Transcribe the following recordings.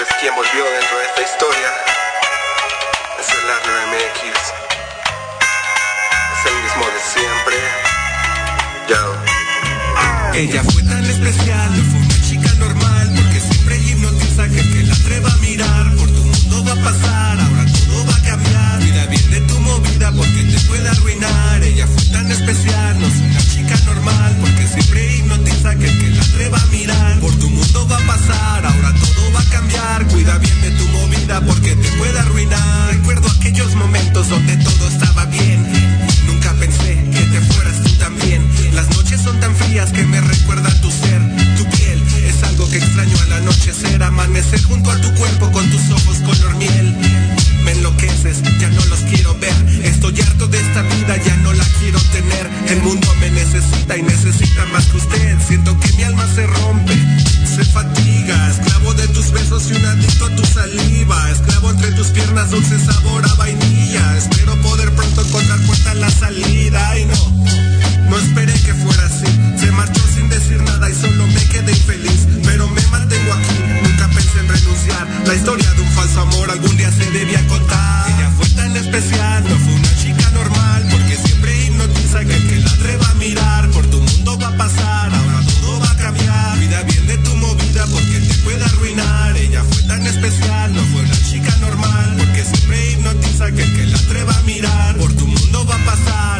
sabes quién volvió dentro de esta historia. Es el MX. Es el mismo de siempre. Yo. Ella fue tan especial, no fue una chica normal, porque siempre hipnotiza que que la atreva a mirar. Por tu mundo va a pasar, Cuida bien de tu movida porque te puede arruinar. Ella fue tan especial, no es una chica normal, porque siempre hipnotiza que el que la atreva a mirar. Por tu mundo va a pasar, ahora todo va a cambiar. Cuida bien de tu movida porque te puede arruinar. Recuerdo aquellos momentos donde todo estaba bien. Nunca pensé que te fueras tú también. Las noches son tan frías que me recuerda tu ser, tu piel. Es algo que extraño al anochecer, amanecer junto a tu cuerpo con tus ojos color miel. Me enloqueces, ya no los quiero ver. Estoy harto de esta vida, ya no la quiero tener. El mundo me necesita y necesita más que usted. Siento que mi alma se rompe, se fatiga. Esclavo de tus besos y un adicto a tu saliva. Esclavo entre tus piernas, dulce sabor a vainilla. Espero poder pronto encontrar puerta en la salida. Y no, no esperé que fuera así. Se marchó decir nada y solo me quedé infeliz. Pero me mantengo aquí, nunca pensé en renunciar. La historia de un falso amor algún día se debía contar. Ella fue tan especial, no fue una chica normal. Porque siempre hipnotiza que el que la atreva a mirar. Por tu mundo va a pasar, ahora todo va a cambiar. Cuida bien de tu movida porque te puede arruinar. Ella fue tan especial, no fue una chica normal. Porque siempre hipnotiza que el que la atreva a mirar. Por tu mundo va a pasar,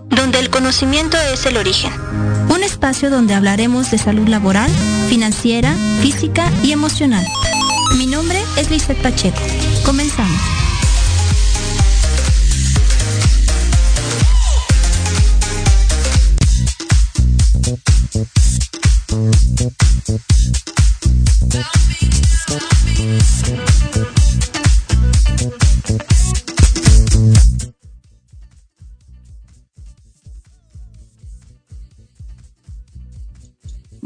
donde el conocimiento es el origen. Un espacio donde hablaremos de salud laboral, financiera, física y emocional. Mi nombre es Lizeth Pacheco. Comenzamos.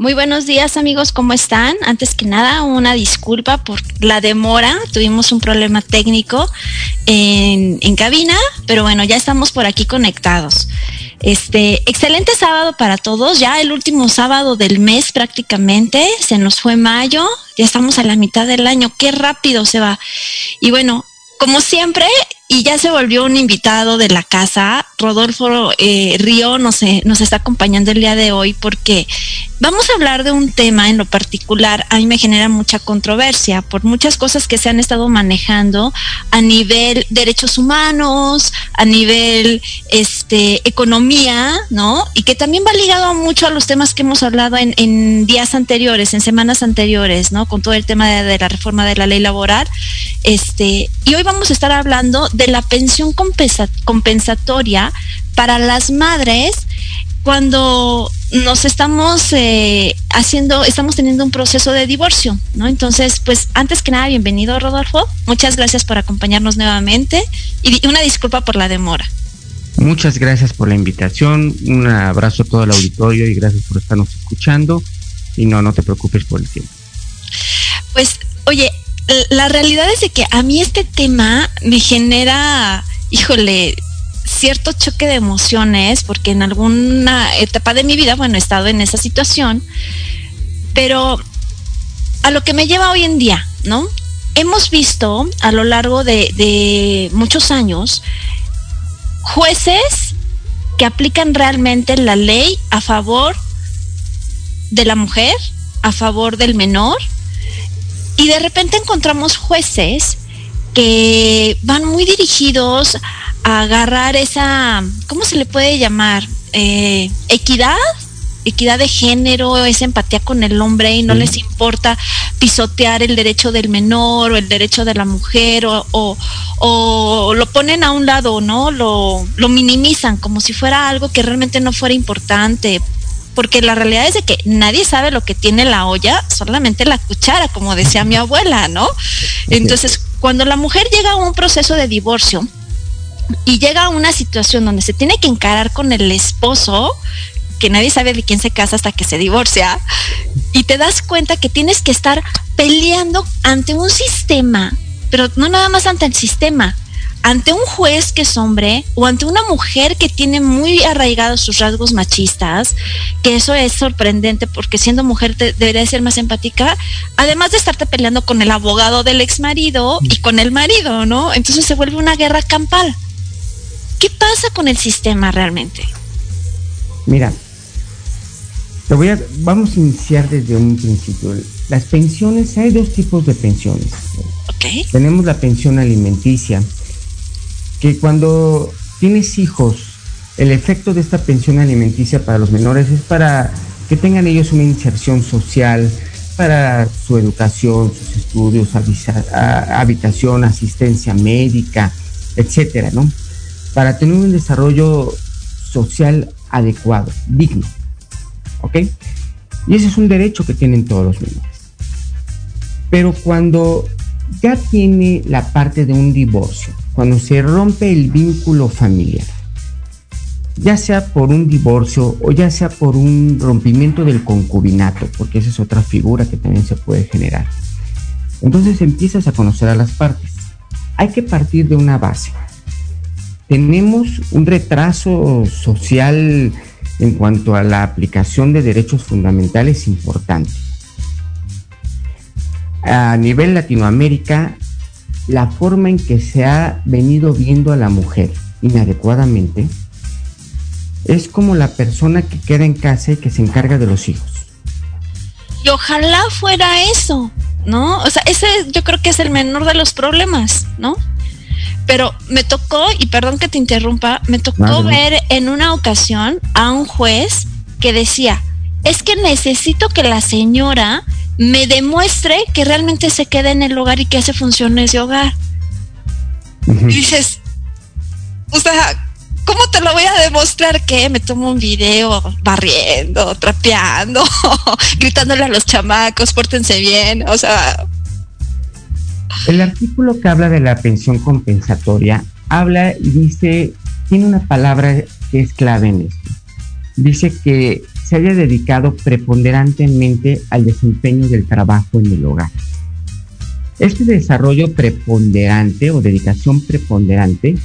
Muy buenos días amigos, ¿cómo están? Antes que nada, una disculpa por la demora. Tuvimos un problema técnico en, en cabina, pero bueno, ya estamos por aquí conectados. Este, excelente sábado para todos, ya el último sábado del mes prácticamente, se nos fue mayo, ya estamos a la mitad del año, qué rápido se va. Y bueno, como siempre, y ya se volvió un invitado de la casa, Rodolfo eh, Río nos, eh, nos está acompañando el día de hoy porque vamos a hablar de un tema en lo particular, a mí me genera mucha controversia por muchas cosas que se han estado manejando a nivel derechos humanos, a nivel este economía, ¿no? Y que también va ligado mucho a los temas que hemos hablado en, días anteriores, en semanas anteriores, ¿no? Con todo el tema de, de la reforma de la ley laboral. Este, y hoy vamos a estar hablando de la pensión compensa compensatoria para las madres cuando nos estamos eh, haciendo, estamos teniendo un proceso de divorcio, ¿no? Entonces, pues antes que nada, bienvenido Rodolfo. Muchas gracias por acompañarnos nuevamente y una disculpa por la demora. Muchas gracias por la invitación, un abrazo a todo el auditorio y gracias por estarnos escuchando. Y no, no te preocupes por el tiempo. Pues, oye, la realidad es de que a mí este tema me genera, híjole, cierto choque de emociones, porque en alguna etapa de mi vida, bueno, he estado en esa situación, pero a lo que me lleva hoy en día, ¿no? Hemos visto a lo largo de, de muchos años jueces que aplican realmente la ley a favor de la mujer, a favor del menor, y de repente encontramos jueces que van muy dirigidos a agarrar esa, ¿cómo se le puede llamar? Eh, equidad, equidad de género, esa empatía con el hombre y no Sí. les importa pisotear el derecho del menor o el derecho de la mujer o, o- o lo ponen a un lado, ¿no? Lo, lo minimizan como si fuera algo que realmente no fuera importante. Porque la realidad es de que nadie sabe lo que tiene la olla, solamente la cuchara, como decía mi abuela, ¿no? Entonces, cuando la mujer llega a un proceso de divorcio y llega a una situación donde se tiene que encarar con el esposo, que nadie sabe de quién se casa hasta que se divorcia, y te das cuenta que tienes que estar peleando ante un sistema, pero no nada más ante el sistema, ante un juez que es hombre o ante una mujer que tiene muy arraigados sus rasgos machistas, que eso es sorprendente porque siendo mujer te, debería ser más empática, además de estarte peleando con el abogado del ex marido y con el marido, ¿no? Entonces se vuelve una guerra campal. ¿Qué pasa con el sistema realmente? Mira, te voy a, vamos a iniciar desde un principio. Las pensiones, hay dos tipos de pensiones. Okay. Tenemos la pensión alimenticia, que cuando tienes hijos, el efecto de esta pensión alimenticia para los menores es para que tengan ellos una inserción social, para su educación, sus estudios, habitación, asistencia médica, etcétera, ¿no? Para tener un desarrollo social adecuado, digno. ¿Ok? Y ese es un derecho que tienen todos los menores. Pero cuando ya tiene la parte de un divorcio, cuando se rompe el vínculo familiar, ya sea por un divorcio o ya sea por un rompimiento del concubinato, porque esa es otra figura que también se puede generar. Entonces empiezas a conocer a las partes. Hay que partir de una base. Tenemos un retraso social en cuanto a la aplicación de derechos fundamentales importante. A nivel Latinoamérica, la forma en que se ha venido viendo a la mujer inadecuadamente es como la persona que queda en casa y que se encarga de los hijos. Y ojalá fuera eso, ¿no? O sea, ese yo creo que es el menor de los problemas, ¿no? Pero me tocó, y perdón que te interrumpa, me tocó ver en una ocasión a un juez que decía, es que necesito que la señora me demuestre que realmente se queda en el hogar y que hace funciones de hogar. Y dices, o sea, ¿cómo te lo voy a demostrar que me tomo un video barriendo, trapeando, gritándole a los chamacos, pórtense bien? O sea... El artículo que habla de la pensión compensatoria habla y dice, tiene una palabra que es clave en esto. Dice que se haya dedicado preponderantemente al desempeño del trabajo en el hogar. Este desarrollo preponderante o dedicación preponderante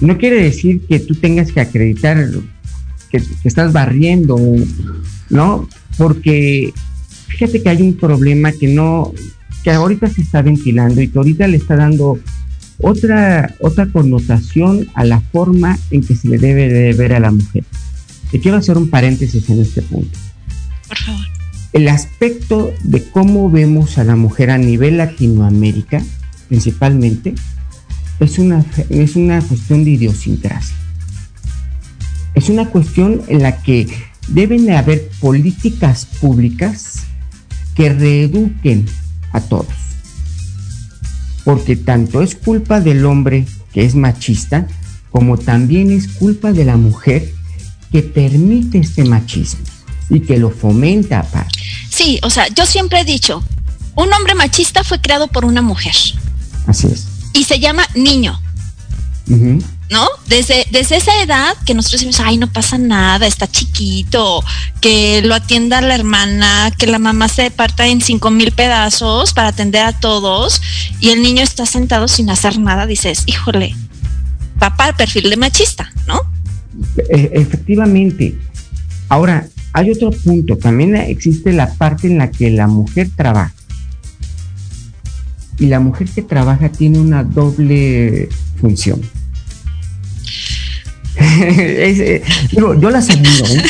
no quiere decir que tú tengas que acreditar que, estás barriendo, ¿no? Porque fíjate que hay un problema que no, que ahorita se está ventilando y que ahorita le está dando otra, otra connotación a la forma en que se le debe de ver a la mujer. Te quiero hacer un paréntesis en este punto. Por favor. El aspecto de cómo vemos a la mujer a nivel Latinoamérica, principalmente, es una, es una cuestión de idiosincrasia. Es una cuestión en la que deben de haber políticas públicas que reeduquen a todos. Porque tanto es culpa del hombre que es machista, como también es culpa de la mujer que permite este machismo y que lo fomenta aparte. Sí, o sea, yo siempre he dicho, un hombre machista fue creado por una mujer. Así es. Y se llama niño. ¿No? Desde, desde esa edad que nosotros decimos, ay, no pasa nada, está chiquito, que lo atienda la hermana, que la mamá se parta en cinco mil pedazos para atender a todos y el niño está sentado sin hacer nada, dices, híjole, papá, perfil de machista, ¿no? E, efectivamente. Ahora, hay otro punto. También existe la parte en la que la mujer trabaja. Y la mujer que trabaja tiene una doble función. Eh, yo las admiro ¿eh?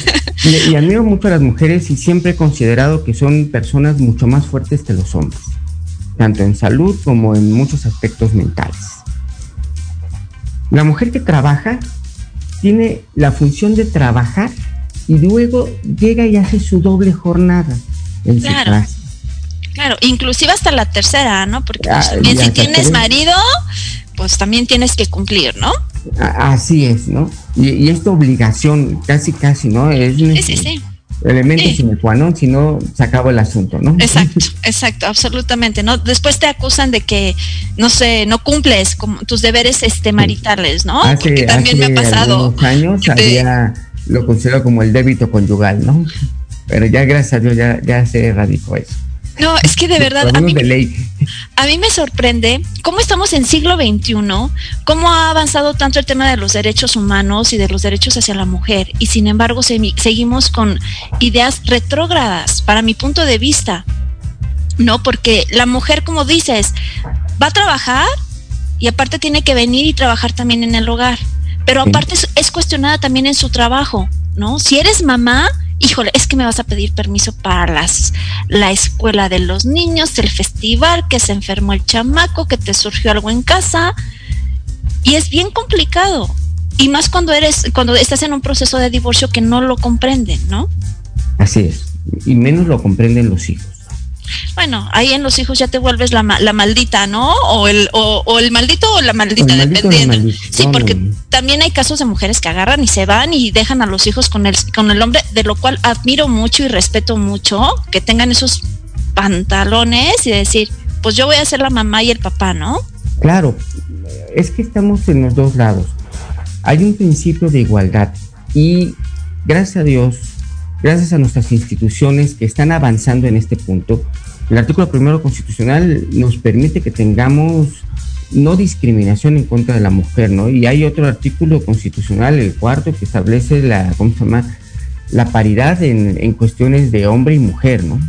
y, admiro mucho a las mujeres y siempre he considerado que son personas mucho más fuertes que los hombres, tanto en salud como en muchos aspectos mentales. La mujer que trabaja tiene la función de trabajar y luego llega y hace su doble jornada en su casa. Claro, inclusive hasta la tercera, ¿no? Porque ah, si tienes marido, pues también tienes que cumplir, ¿no? Así es, ¿no? Y, esta obligación, casi, casi, ¿no? Es sí, sí, sí. Elemento sin el cuanón, si no, se acabó el asunto, ¿no? Exacto, exacto, absolutamente. ¿no? Después te acusan de que, no sé, no cumples con tus deberes este, maritales, ¿no? Hace, también me ha pasado. años había, lo considero como el débito conyugal, ¿no? Pero ya gracias a Dios ya, ya se erradicó eso. No, es que de verdad a mí, a mí, me sorprende cómo estamos en siglo XXI, cómo ha avanzado tanto el tema de los derechos humanos y de los derechos hacia la mujer, y sin embargo seguimos con ideas retrógradas, para mi punto de vista. No, porque la mujer, como dices, va a trabajar y aparte tiene que venir y trabajar también en el hogar, pero aparte es cuestionada también en su trabajo, ¿no? Si eres mamá, híjole, es que me vas a pedir permiso para las, la escuela de los niños, el festival, que se enfermó el chamaco, que te surgió algo en casa. Y es bien complicado. Y más cuando eres, cuando estás en un proceso de divorcio que no lo comprenden, ¿no? Así es. Y menos lo comprenden los hijos bueno, ahí en los hijos ya te vuelves la, la maldita, ¿no? O el, o, el maldito o la maldita, dependiendo. Sí, porque también hay casos de mujeres que agarran y se van y dejan a los hijos con el, con el hombre, de lo cual admiro mucho y respeto mucho que tengan esos pantalones y decir, pues yo voy a ser la mamá y el papá, ¿no? Claro, es que estamos en los dos lados. Hay un principio de igualdad y gracias a Dios gracias a nuestras instituciones que están avanzando en este punto, el artículo primero constitucional nos permite que tengamos no discriminación en contra de la mujer, ¿no? Y hay otro artículo constitucional, el cuarto, que establece la, ¿cómo se llama? La paridad en, en cuestiones de hombre y mujer, ¿no?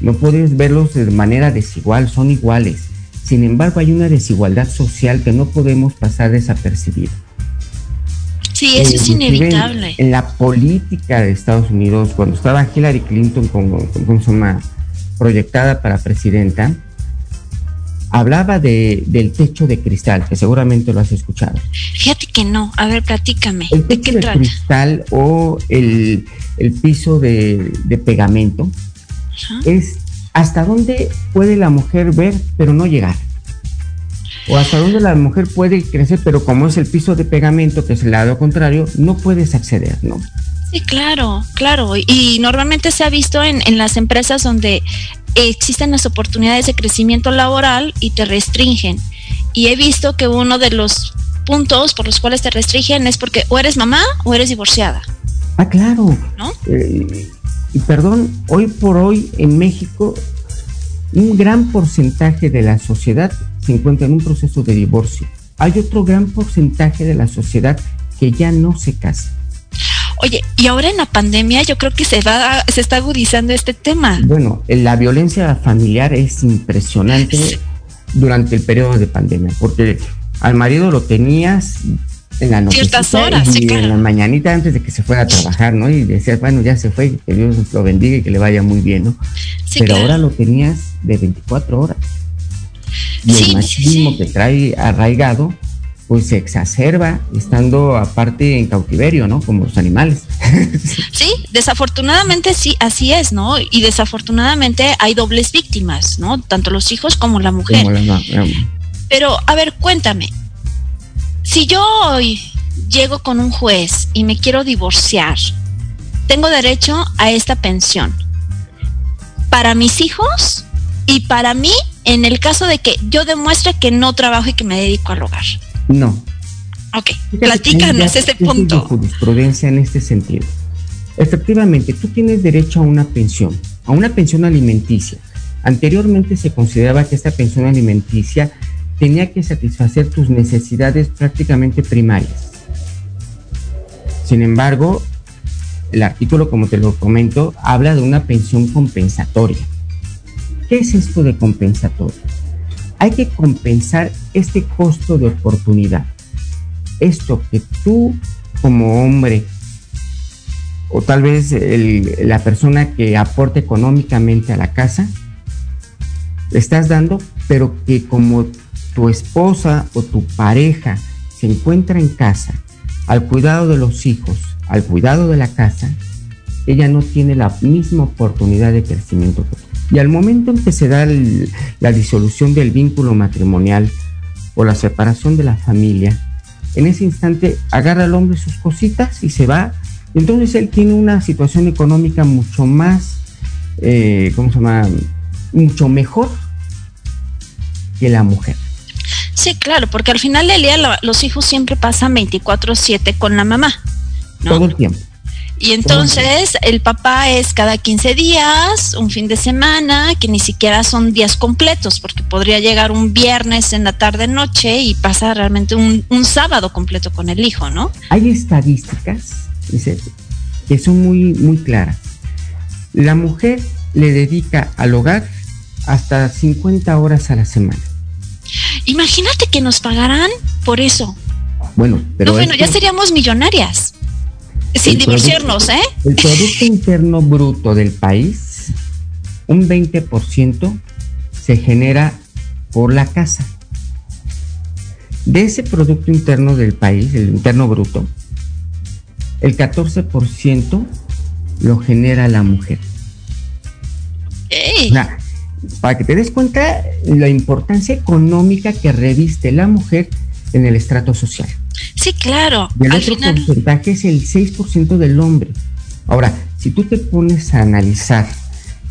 No puedes verlos de manera desigual, son iguales. Sin embargo, hay una desigualdad social que no podemos pasar desapercibida. Sí, eso es inevitable. En, la política de Estados Unidos, cuando estaba Hillary Clinton como, como proyectada para presidenta, hablaba de, del techo de cristal, que seguramente lo has escuchado. Fíjate que no, a ver, platícame. El techo de, cristal o el, piso de, pegamento es hasta dónde puede la mujer ver pero no llegar o hasta donde la mujer puede crecer, pero como es el piso de pegamento, que es el lado contrario, no puedes acceder, ¿no? Sí, claro, claro. Y normalmente se ha visto en, en las empresas donde existen las oportunidades de crecimiento laboral y te restringen. Y he visto que uno de los puntos por los cuales te restringen es porque o eres mamá o eres divorciada. Ah, claro. ¿No? Eh, y perdón, hoy por hoy en México un gran porcentaje de la sociedad se encuentra en un proceso de divorcio. Hay otro gran porcentaje de la sociedad que ya no se casa. Oye, y ahora en la pandemia yo creo que se va, se está agudizando este tema. Bueno, la violencia familiar es impresionante durante el periodo de pandemia, porque al marido lo tenías en la noche y en la mañanita antes de que se fuera a trabajar, ¿no? Y decías, bueno, ya se fue, que Dios lo bendiga y que le vaya muy bien, ¿no? Pero ahora lo tenías de 24 horas. Y el machismo que trae arraigado, pues se exacerba estando aparte en cautiverio, ¿no? Como los animales. Sí, desafortunadamente sí, así es, ¿no? Y desafortunadamente hay dobles víctimas, ¿no? Tanto los hijos como la mujer. Pero, a ver, cuéntame, si yo hoy llego con un juez y me quiero divorciar, tengo derecho a esta pensión. Para mis hijos y para mí en el caso de que yo demuestre que no trabajo y que me dedico al hogar. No. Ok, platícanos ese punto. jurisprudencia en este sentido. Efectivamente, tú tienes derecho a una pensión, a una pensión alimenticia. Anteriormente se consideraba que esta pensión alimenticia tenía que satisfacer tus necesidades prácticamente primarias. Sin embargo, el artículo, como te lo comento, habla de una pensión compensatoria. ¿Qué es esto de compensatorio? Hay que compensar este costo de oportunidad. Esto que tú como hombre o tal vez la persona que aporta económicamente a la casa, le estás dando, pero que como tu esposa o tu pareja se encuentra en casa al cuidado de los hijos, al cuidado de la casa, ella no tiene la misma oportunidad de crecimiento. Y al momento en que se da la disolución del vínculo matrimonial o la separación de la familia, en ese instante agarra al hombre sus cositas y se va Entonces él tiene una situación económica mucho más, eh, ¿cómo se llama? Mucho mejor que la mujer. Sí, claro, porque al final del día los hijos siempre pasan 24/7 con la mamá. Todo el tiempo. Y entonces el papá es cada 15 días, un fin de semana, que ni siquiera son días completos, porque podría llegar un viernes en la tarde noche y pasa realmente un, sábado completo con el hijo, ¿no? Hay estadísticas dice, que son muy, muy claras. La mujer le dedica al hogar hasta 50 horas a la semana. Imagínate que nos pagaran por eso. Bueno, pero. bueno, ya seríamos millonarias. Sin divorciarnos, ¿eh? El Producto Interno Bruto del país, un 20% se genera por la casa. De ese Producto Interno del país, el Interno Bruto, el 14% lo genera la mujer. Para que te des cuenta la importancia económica que reviste la mujer en el estrato social. Sí, claro. Y el otro porcentaje es el 6% del hombre. Ahora, si tú te pones a analizar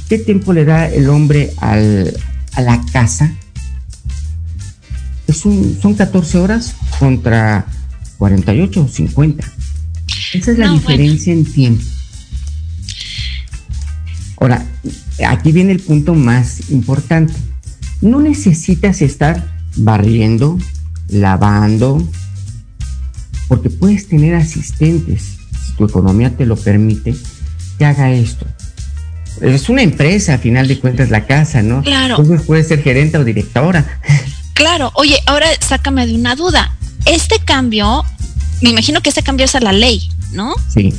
qué tiempo le da el hombre al, a la casa, es un, son 14 horas contra 48 o 50. Esa es la diferencia en tiempo. Ahora, aquí viene el punto más importante. No necesitas estar barriendo, lavando, porque puedes tener asistentes, si tu economía te lo permite, que haga esto. Es una empresa, a final de cuentas, la casa, ¿no? Claro. Entonces puedes ser gerente o directora. Claro. Oye, ahora sácame de una duda. Este cambio, me imagino que este cambio es a la ley, ¿no? Sí.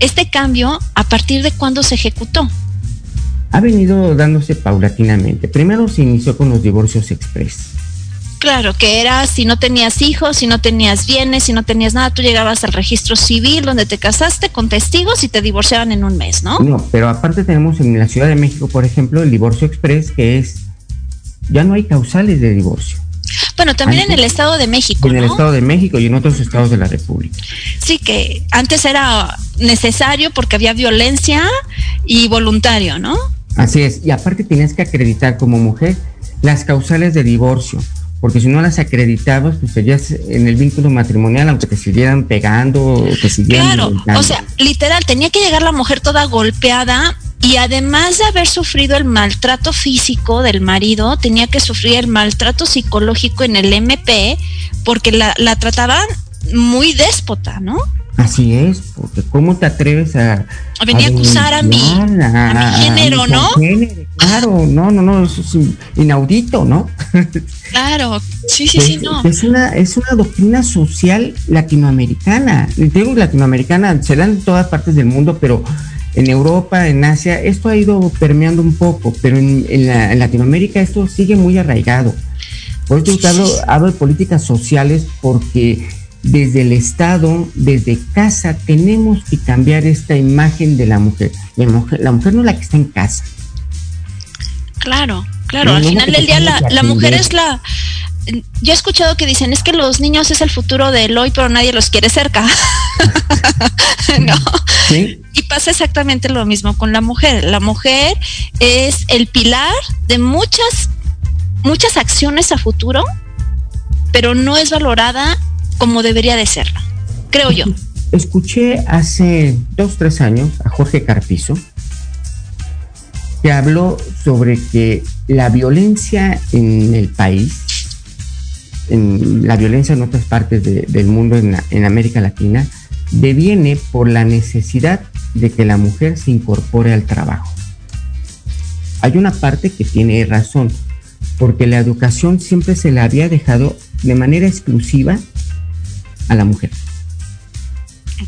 Este cambio, ¿a partir de cuándo se ejecutó? Ha venido dándose paulatinamente. Primero se inició con los divorcios express Claro, que era si no tenías hijos, si no tenías bienes, si no tenías nada, tú llegabas al registro civil donde te casaste con testigos y te divorciaban en un mes, ¿no? No, pero aparte tenemos en la Ciudad de México, por ejemplo, el divorcio express, que es, ya no hay causales de divorcio. Bueno, también en el Estado de México. En el Estado de México y en otros estados de la República. Sí, que antes era necesario porque había violencia y voluntario, ¿no? Así es, y aparte tienes que acreditar como mujer las causales de divorcio porque si no las acreditabas, pues serías en el vínculo matrimonial, aunque te siguieran pegando o te siguieran. Claro, o sea, literal, tenía que llegar la mujer toda golpeada y además de haber sufrido el maltrato físico del marido, tenía que sufrir el maltrato psicológico en el MP porque la, la trataban muy déspota, ¿no? Así es, porque ¿cómo te atreves a... A venir a, acusar a mí, a, mi género, ¿no? claro, no, no, no, eso es inaudito, ¿no? Claro, sí, sí, sí, no. Es una, es una doctrina social latinoamericana. Digo latinoamericana, se da en todas partes del mundo, pero en Europa, en Asia, esto ha ido permeando un poco, pero en, en, Latinoamérica esto sigue muy arraigado. Por eso hablo, hablo de políticas sociales porque desde el Estado, desde casa, tenemos que cambiar esta imagen de la mujer. La mujer, la mujer no es la que está en casa. Claro, claro. Al final del día la, mujer es la... Yo he escuchado que dicen, es que los niños es el futuro del hoy, pero nadie los quiere cerca. no. Y pasa exactamente lo mismo con la mujer. La mujer es el pilar de muchas, muchas acciones a futuro, pero no es valorada como debería de serlo, creo yo. Escuché hace dos, tres años a Jorge Carpizo, que habló sobre que la violencia en el país, en la violencia en otras partes del mundo, en, en América Latina, deviene por la necesidad de que la mujer se incorpore al trabajo. Hay una parte que tiene razón, porque la educación siempre se la había dejado de manera exclusiva a la mujer.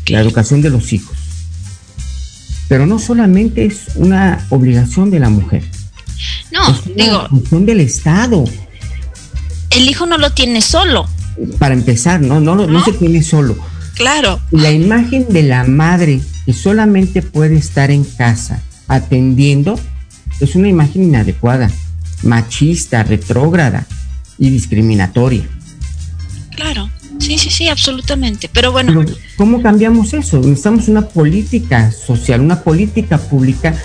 La educación de los hijos. Pero no solamente es una obligación de la mujer. No, es una digo. Función del Estado. El hijo no lo tiene solo. Para empezar, no, no, no, se tiene solo. Claro. La imagen de la madre que solamente puede estar en casa atendiendo es una imagen inadecuada, machista, retrógrada y discriminatoria. Claro. Sí, sí, sí, absolutamente. Pero bueno. Pero, ¿Cómo cambiamos eso? Necesitamos una política social, una política pública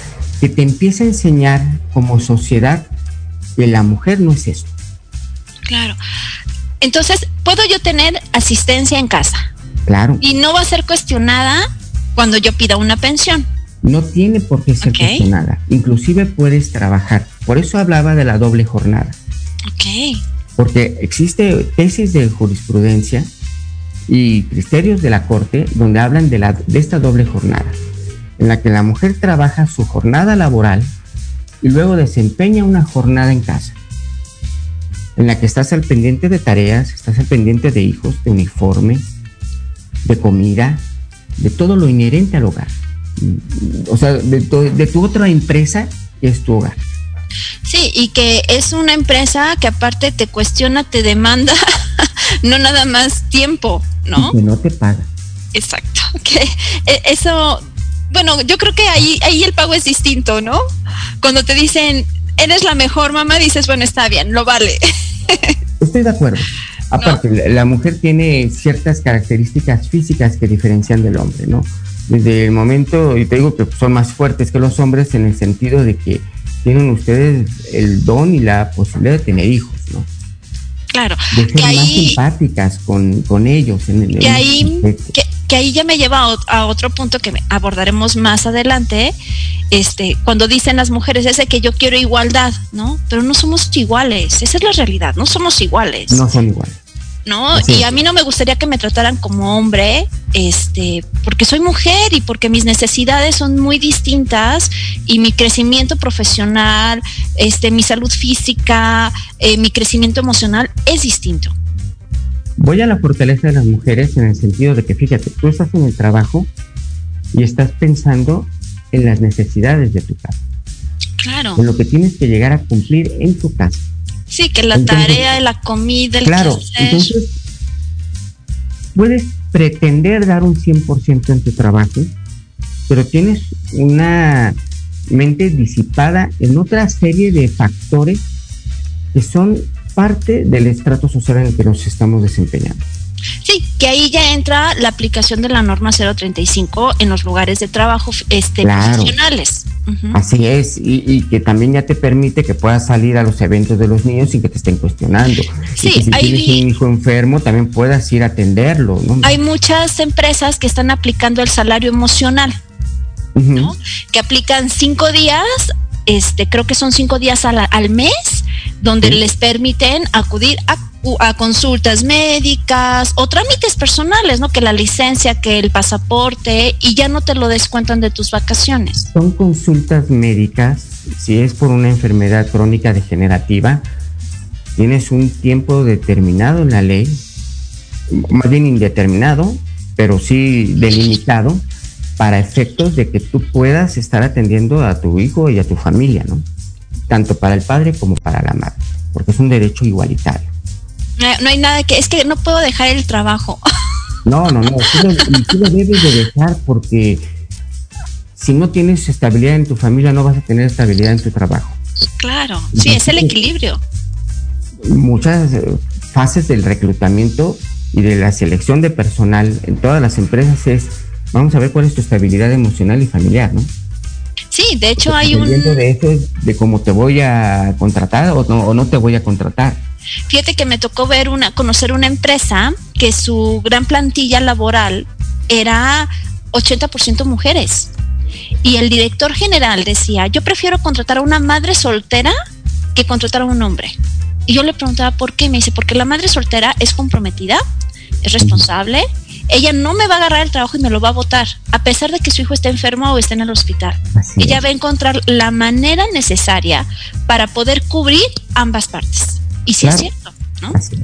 que te empiece a enseñar como sociedad que la mujer no es eso. Claro. Entonces, ¿puedo yo tener asistencia en casa? Claro. Y no va a ser cuestionada cuando yo pida una pensión. No tiene por qué ser cuestionada. Inclusive puedes trabajar. Por eso hablaba de la doble jornada. Ok. Porque existe tesis de jurisprudencia y criterios de la Corte donde hablan de, la, de esta doble jornada, en la que la mujer trabaja su jornada laboral y luego desempeña una jornada en casa, en la que estás al pendiente de tareas, estás al pendiente de hijos, de uniforme, de comida, de todo lo inherente al hogar. O sea, de, tu- de tu otra empresa es tu hogar. Sí, y que es una empresa que aparte te cuestiona, te demanda, no nada más tiempo, ¿no? Y que no te paga. Exacto. Que eso, bueno, yo creo que ahí, ahí el pago es distinto, ¿no? Cuando te dicen, eres la mejor mamá, dices, bueno, está bien, lo vale. Estoy de acuerdo. Aparte, la- la mujer tiene ciertas características físicas que diferencian del hombre, ¿no? Desde el momento, y te digo que son más fuertes que los hombres en el sentido de que tienen ustedes el don y la posibilidad de tener hijos, ¿no? Claro. De ser Que más ahí, empáticas con, con ellos. En, el- que ahí, que, que ahí ya me lleva a, ot- a otro punto que abordaremos más adelante. Este, cuando dicen las mujeres ese que yo quiero igualdad, ¿no? Pero no somos iguales, esa es la realidad, no somos iguales. No son iguales. ¿no? Y a mí no me gustaría que me trataran como hombre, este, porque soy mujer y porque mis necesidades son muy distintas y mi crecimiento profesional, este, mi salud física, eh, mi crecimiento emocional es distinto. Voy a la fortaleza de las mujeres en el sentido de que, fíjate, tú estás en el trabajo y estás pensando en las necesidades de tu casa, Claro. en lo que tienes que llegar a cumplir en tu casa. Sí, que la Entonces- tarea, la comida, el Claro, quehacer. entonces puedes pretender dar un 100% en tu trabajo, pero tienes una mente disipada en otra serie de factores que son parte del estrato social en el que nos estamos desempeñando. Sí, que ahí ya entra la aplicación de la norma 035 en los lugares de trabajo este, Claro. profesionales. Ujú. Así es, y, y que también ya te permite que puedas salir a los eventos de los niños sin que te estén cuestionando. Sí, y que si ahí tienes un hijo enfermo, también puedas ir a atenderlo, ¿no? Hay muchas empresas que están aplicando el salario emocional. Ujú. ¿no? que aplican cinco días, este, creo que son cinco días al, al mes, donde Sí. les permiten acudir a, a consultas médicas o trámites personales, ¿no? Que la licencia, que el pasaporte, y ya no te lo descuentan de tus vacaciones. Son consultas médicas, si es por una enfermedad crónica degenerativa, tienes un tiempo determinado en la ley, más bien indeterminado, pero sí delimitado, para efectos de que tú puedas estar atendiendo a tu hijo y a tu familia, ¿no? Tanto para el padre como para la madre, porque es un derecho igualitario. No hay nada que, es que no puedo dejar el trabajo. No, no, no, tú lo, y tú lo debes de dejar porque si no tienes estabilidad en tu familia, no vas a tener estabilidad en tu trabajo. claro, sí, es el equilibrio. muchas eh, fases del reclutamiento y de la selección de personal en todas las empresas es, vamos a ver cuál es tu estabilidad emocional y familiar, ¿no? Sí, de hecho hay un... De eso es de cómo te voy a contratar o no, o no te voy a contratar. Fíjate que me tocó ver una, conocer una empresa que su gran plantilla laboral era 80% mujeres. Y el director general decía, yo prefiero contratar a una madre soltera que contratar a un hombre. Y yo le preguntaba por qué. Me dice, porque la madre soltera es comprometida, es responsable, ella no me va a agarrar el trabajo y me lo va a votar, a pesar de que su hijo esté enfermo o esté en el hospital. Así Ella es. va a encontrar la manera necesaria para poder cubrir ambas partes. Y sí es cierto, ¿no? Así es.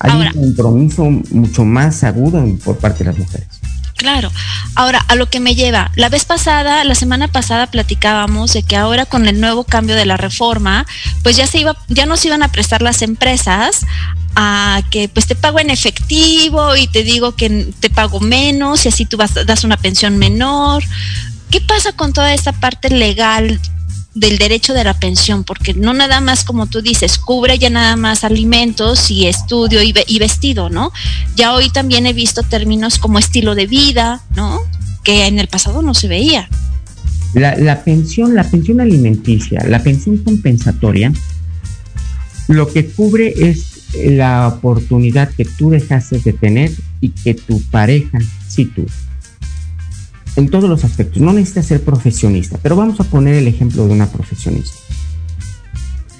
Hay Ahora- un compromiso mucho más agudo por parte de las mujeres. Claro. Ahora, a lo que me lleva, la vez pasada, la semana pasada platicábamos de que ahora con el nuevo cambio de la reforma, pues ya se iba, ya nos iban a prestar las empresas a que pues te pago en efectivo y te digo que te pago menos y así tú vas, das una pensión menor. ¿Qué pasa con toda esta parte legal del derecho de la pensión, porque no nada más como tú dices, cubre ya nada más alimentos y estudio y, y vestido, ¿no? Ya hoy también he visto términos como estilo de vida, ¿no? Que en el pasado no se veía. La, la pensión, la pensión alimenticia, la pensión compensatoria, lo que cubre es la oportunidad que tú dejaste de tener y que tu pareja sí tuvo en todos los aspectos. No necesitas ser profesionista, pero vamos a poner el ejemplo de una profesionista.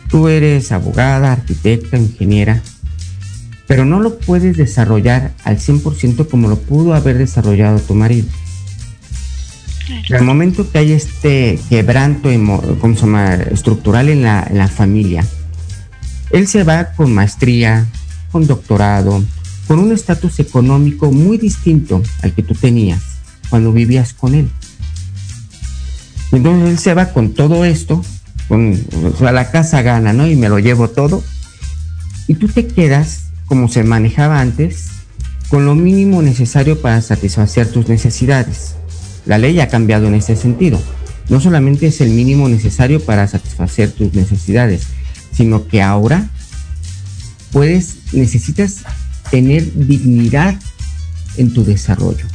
Tú eres abogada, arquitecta, ingeniera, pero no lo puedes desarrollar al 100% como lo pudo haber desarrollado tu marido. Al momento que hay este quebranto estructural en la, en la familia, él se va con maestría, con doctorado, con un estatus económico muy distinto al que tú tenías cuando vivías con él. Entonces él se va con todo esto, con, o la casa gana, ¿no? Y me lo llevo todo. Y tú te quedas, como se manejaba antes, con lo mínimo necesario para satisfacer tus necesidades. La ley ha cambiado en este sentido. No solamente es el mínimo necesario para satisfacer tus necesidades, sino que ahora puedes, necesitas tener dignidad en tu desarrollo.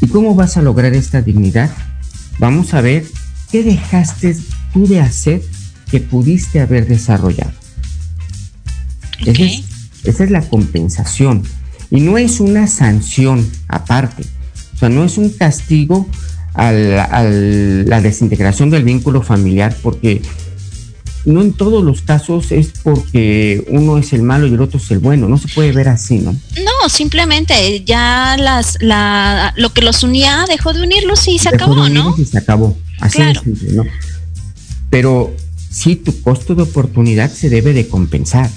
¿Y cómo vas a lograr esta dignidad? Vamos a ver qué dejaste tú de hacer que pudiste haber desarrollado. Esa, es, la compensación. Y no es una sanción aparte. O sea, no es un castigo a la desintegración del vínculo familiar porque no en todos los casos es porque uno es el malo y el otro es el bueno, no se puede ver así, ¿no? No, simplemente ya las la lo que los unía dejó de unirlos y se acabó, ¿no? Y se acabó, así ¿no? Pero sí tu costo de oportunidad se debe de compensar.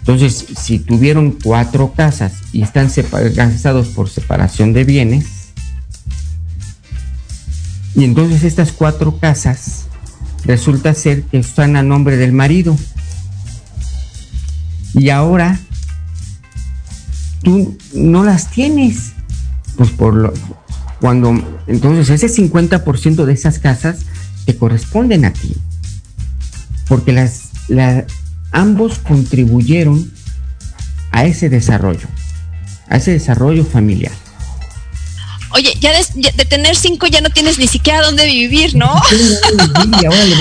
Entonces, si tuvieron cuatro casas y están casados por separación de bienes, y entonces estas cuatro casas resulta ser que están a nombre del marido. Y ahora tú no las tienes. Pues por lo, cuando entonces ese 50% de esas casas te corresponden a ti. Porque las, ambos contribuyeron a ese desarrollo, a ese desarrollo familiar. Oye, ya de, tener cinco ya no tienes ni siquiera dónde vivir, ¿no?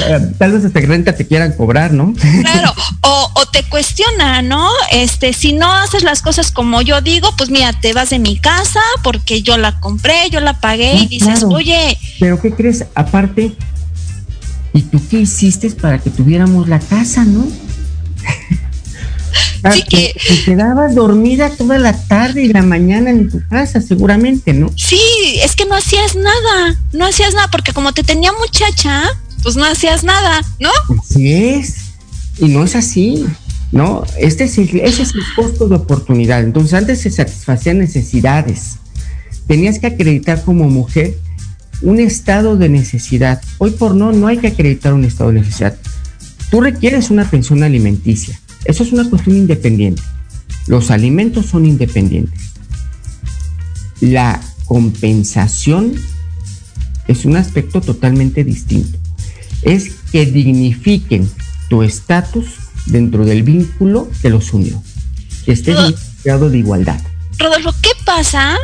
Eh, tal vez hasta renta te quieran cobrar, ¿no? Claro, o, o, te cuestiona, ¿no? Este, si no haces las cosas como yo digo, pues mira, te vas de mi casa porque yo la compré, yo la pagué y ah, dices, oye. Pero ¿qué crees? Aparte, ¿y tú qué hiciste para que tuviéramos la casa, no? Ah, que... Te, quedabas dormida toda la tarde y la mañana en tu casa, seguramente, ¿no? Sí, es que no hacías nada, no hacías nada, porque como te tenía muchacha, pues no hacías nada, ¿no? Así es, y no es así, ¿no? Este es ese es el costo de oportunidad. Entonces, antes se satisfacían necesidades. Tenías que acreditar como mujer un estado de necesidad. Hoy por no, no hay que acreditar un estado de necesidad. Tú requieres una pensión alimenticia eso es una cuestión independiente. Los alimentos son independientes. La compensación es un aspecto totalmente distinto. Es que dignifiquen tu estatus dentro del vínculo que los unió. Que estés en un grado de igualdad. Rodolfo, ¿qué pasa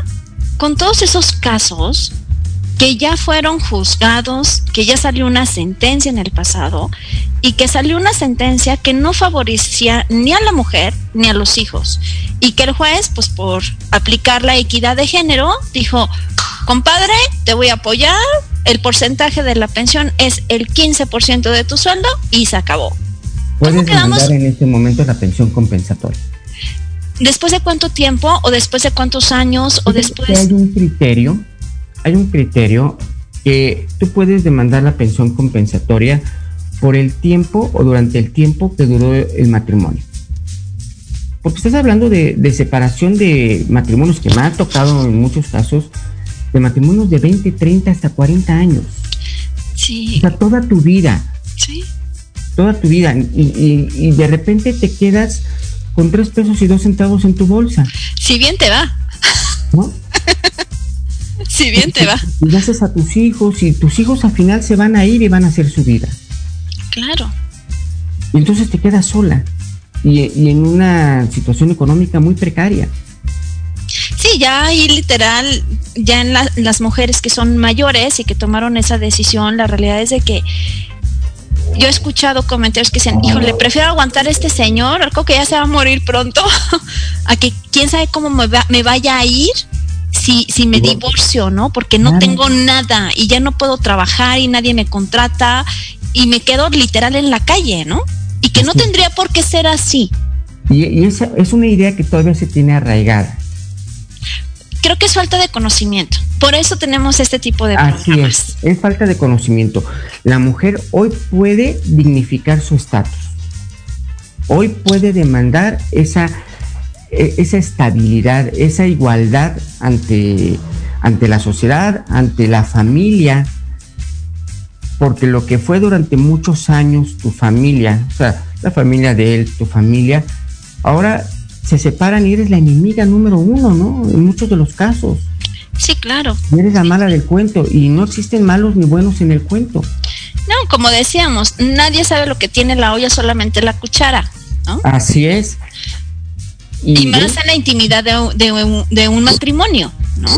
con todos esos casos que ya fueron juzgados, que ya salió una sentencia en el pasado y que salió una sentencia que no favorecía ni a la mujer ni a los hijos y que el juez, pues por aplicar la equidad de género, dijo, compadre, te voy a apoyar, el porcentaje de la pensión es el 15% de tu sueldo y se acabó. ¿Puedes demandar en este momento la pensión compensatoria? ¿Después de cuánto tiempo o después de cuántos años o después? Hay un criterio hay un criterio que tú puedes demandar la pensión compensatoria por el tiempo o durante el tiempo que duró el matrimonio. Porque estás hablando de, separación de matrimonios que me ha tocado en muchos casos, de matrimonios de 20, 30 hasta 40 años. Sí. O sea, toda tu vida. Sí. Toda tu vida. Y, y de repente te quedas con tres pesos y dos centavos en tu bolsa. Si bien te va. ¿No? Si bien te va. Y haces a tus hijos y tus hijos al final se van a ir y van a hacer su vida. Claro. Y entonces te quedas sola y, en una situación económica muy precaria. Sí, ya ahí literal, ya en las mujeres que son mayores y que tomaron esa decisión, la realidad es de que yo he escuchado comentarios que dicen, híjole, prefiero aguantar a este señor, algo que ya se va a morir pronto, a que quién sabe cómo me, me vaya a ir si, si me divorcio, ¿no? Porque no tengo nada y ya no puedo trabajar y nadie me contrata y me quedo literal en la calle, ¿no? Y que no tendría por qué ser así. Y, esa es una idea que todavía se tiene arraigada. Creo que es falta de conocimiento. Por eso tenemos este tipo de Así es, es falta de conocimiento. La mujer hoy puede dignificar su estatus. Hoy puede demandar esa, esa estabilidad, esa igualdad ante, ante la sociedad, ante la familia, porque lo que fue durante muchos años tu familia, o sea, la familia de él, tu familia, ahora se separan y eres la enemiga número uno, ¿no? En muchos de los casos. Sí, claro. eres la mala del cuento y no existen malos ni buenos en el cuento. No, como decíamos, nadie sabe lo que tiene la olla, solamente la cuchara, ¿no? Así es. Y, más en la intimidad de, un, de un matrimonio, ¿no?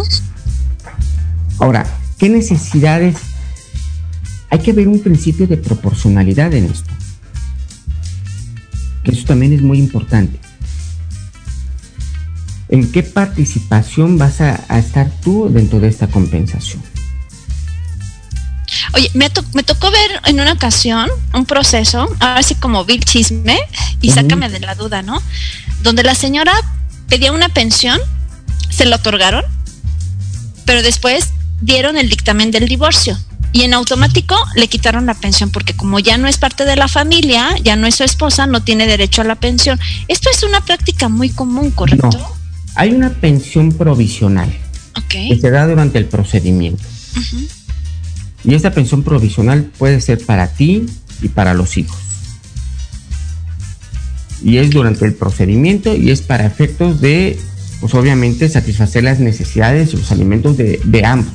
Ahora, ¿qué necesidades hay que ver un principio de proporcionalidad en esto. Que eso también es muy importante. ¿En qué participación vas a, estar tú dentro de esta compensación? Oye, me, tocó ver en una ocasión un proceso, ahora sí como Bill Chisme, y sácame de la duda, ¿no? Donde la señora pedía una pensión, se la otorgaron, pero después dieron el dictamen del divorcio y en automático le quitaron la pensión porque como ya no es parte de la familia, ya no es su esposa, no tiene derecho a la pensión. Esto es una práctica muy común, ¿correcto? No, hay una pensión provisional que se da durante el procedimiento. Y esta pensión provisional puede ser para ti y para los hijos. Y es durante el procedimiento y es para efectos de, pues obviamente, satisfacer las necesidades y los alimentos de, de ambos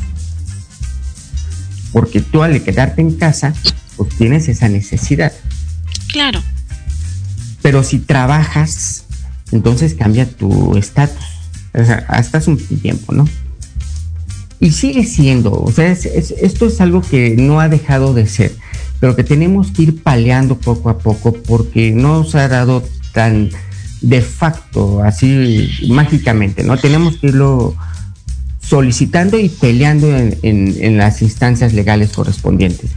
porque tú al quedarte en casa, pues tienes esa necesidad. Claro. Pero si trabajas, entonces cambia tu estatus. O sea, hasta un tiempo, ¿no? Y sigue siendo, o sea, esto es algo que no ha dejado de ser, pero que tenemos que ir paleando poco a poco porque no se ha dado de facto, así mágicamente, ¿no? Tenemos que irlo solicitando y peleando en, las instancias legales correspondientes.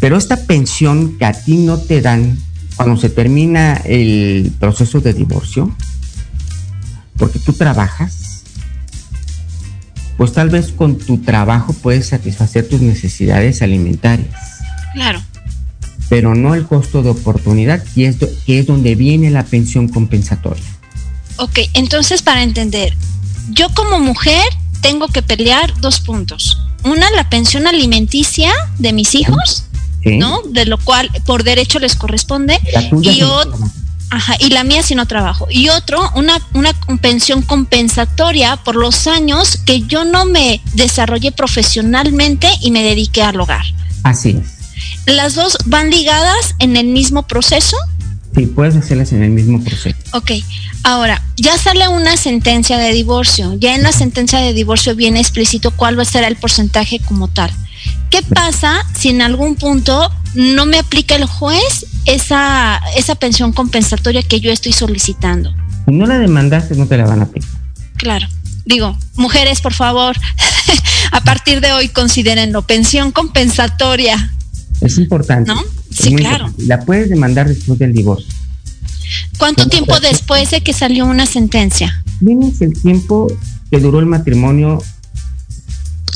Pero esta pensión que a ti no te dan cuando se termina el proceso de divorcio, porque tú trabajas, pues tal vez con tu trabajo puedes satisfacer tus necesidades alimentarias. Claro. Pero no el costo de oportunidad, que es, que es donde viene la pensión compensatoria. Ok, entonces para entender, yo como mujer tengo que pelear dos puntos. Una, la pensión alimenticia de mis hijos, ¿no? De lo cual por derecho les corresponde. y, ajá, y la mía si no trabajo. Y otro, una, una pensión compensatoria por los años que yo no me desarrollé profesionalmente y me dediqué al hogar. Así es. ¿Las dos van ligadas en el mismo proceso? Sí, puedes hacerlas en el mismo proceso. Ok, ahora, ya sale una sentencia de divorcio. Ya en la sentencia de divorcio viene explícito cuál va a ser el porcentaje como tal. ¿Qué pasa si en algún punto no me aplica el juez esa, esa pensión compensatoria que yo estoy solicitando? Si no la demandaste, no te la van a aplicar. Claro. Digo, mujeres, por favor, a partir de hoy considérenlo, pensión compensatoria. Es importante. ¿No? Sí, claro. La puedes demandar después del divorcio. ¿Cuánto tiempo después de que salió una sentencia? Tienes el tiempo que duró el matrimonio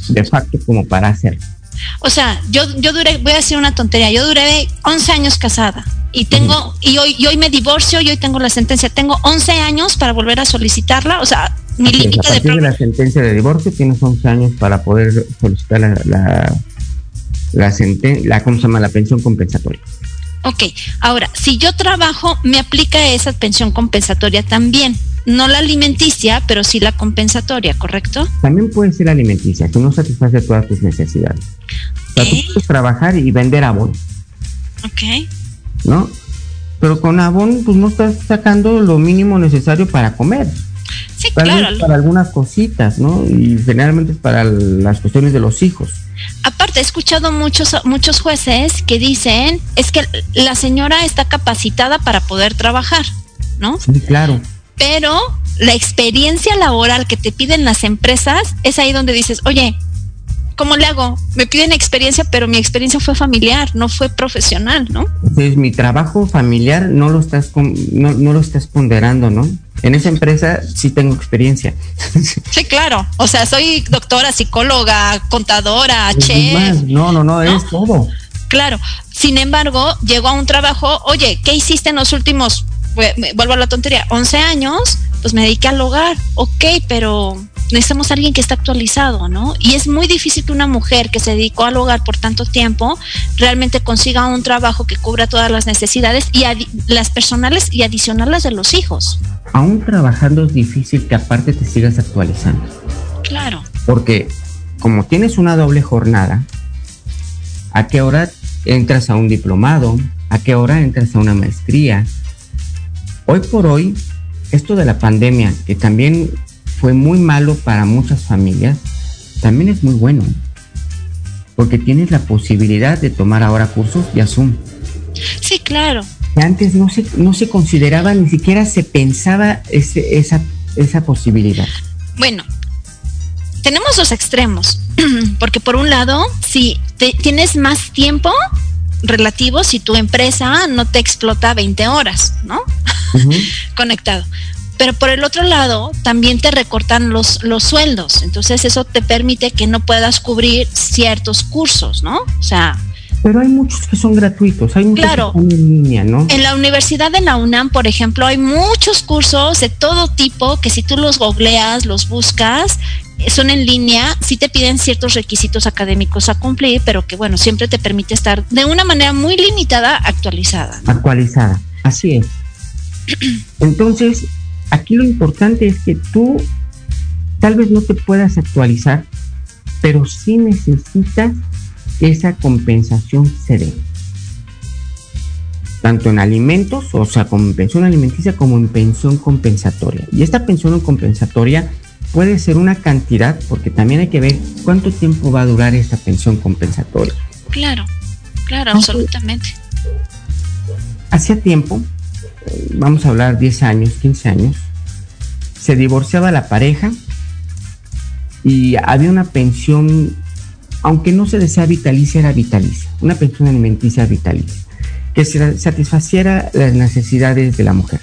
de facto como para hacerlo. O sea, yo, yo duré, voy a decir una tontería, yo duré 11 años casada y tengo, y hoy, y hoy me divorcio y hoy tengo la sentencia, tengo 11 años para volver a solicitarla, o sea, mi límite de... A partir de la sentencia de divorcio tienes 11 años para poder solicitar la la, la, ¿cómo se llama? la pensión compensatoria. Ok, ahora, si yo trabajo, me aplica esa pensión compensatoria también. no la alimenticia, pero sí la compensatoria, ¿correcto? También puede ser alimenticia, que no satisface todas tus necesidades. O sea, tú puedes trabajar y vender abón. Ok. ¿No? Pero con abón, pues no estás sacando lo mínimo necesario para comer. Sí, claro. para algunas cositas, ¿no? Y generalmente para las cuestiones de los hijos. Aparte, he escuchado muchos, muchos jueces que dicen, es que la señora está capacitada para poder trabajar, ¿no? Sí, claro. Pero la experiencia laboral que te piden las empresas es ahí donde dices, oye, ¿cómo le hago? Me piden experiencia, pero mi experiencia fue familiar, no fue profesional, ¿no? Entonces, mi trabajo familiar no lo estás, no, no lo estás ponderando, ¿no? En esa empresa sí tengo experiencia. Sí, claro. O sea, soy doctora, psicóloga, contadora, chef. No, no, no, es todo. Claro. Sin embargo, llego a un trabajo, oye, ¿qué hiciste en los últimos, vuelvo a la tontería, 11 años? Pues me dediqué al hogar. Ok, pero necesitamos a alguien que esté actualizado, ¿no? Y es muy difícil que una mujer que se dedicó al hogar por tanto tiempo realmente consiga un trabajo que cubra todas las necesidades y las personales y adicionales de los hijos. Aún trabajando es difícil que aparte te sigas actualizando. Claro. Porque como tienes una doble jornada, ¿a qué hora entras a un diplomado? ¿A qué hora entras a una maestría? Hoy por hoy, esto de la pandemia, que también fue muy malo para muchas familias, también es muy bueno. Porque tienes la posibilidad de tomar ahora cursos y Zoom. Sí, claro. Antes no se, no se consideraba, ni siquiera se pensaba ese, esa, esa posibilidad. Bueno, tenemos dos extremos. Porque por un lado, si tienes más tiempo relativo, si tu empresa no te explota 20 horas, ¿no? Conectado pero por el otro lado también te recortan los, los sueldos, entonces eso te permite que no puedas cubrir ciertos cursos, ¿no? O sea... Pero hay muchos que son gratuitos, hay muchos claro, que son en línea, ¿no? En la Universidad de la UNAM, por ejemplo, hay muchos cursos de todo tipo que si tú los googleas, los buscas, son en línea, sí te piden ciertos requisitos académicos a cumplir, pero que bueno, siempre te permite estar de una manera muy limitada actualizada. Actualizada, así es. Entonces, Aquí lo importante es que tú tal vez no te puedas actualizar, pero sí necesitas esa compensación se Tanto en alimentos, o sea, como en pensión alimenticia, como en pensión compensatoria. Y esta pensión compensatoria puede ser una cantidad, porque también hay que ver cuánto tiempo va a durar esta pensión compensatoria. Claro, claro, absolutamente. Hacía tiempo vamos a hablar 10 años, 15 años, se divorciaba la pareja y había una pensión, aunque no se desea vitalicia, era vitalicia, una pensión alimenticia vitalicia, que satisfaciera las necesidades de la mujer.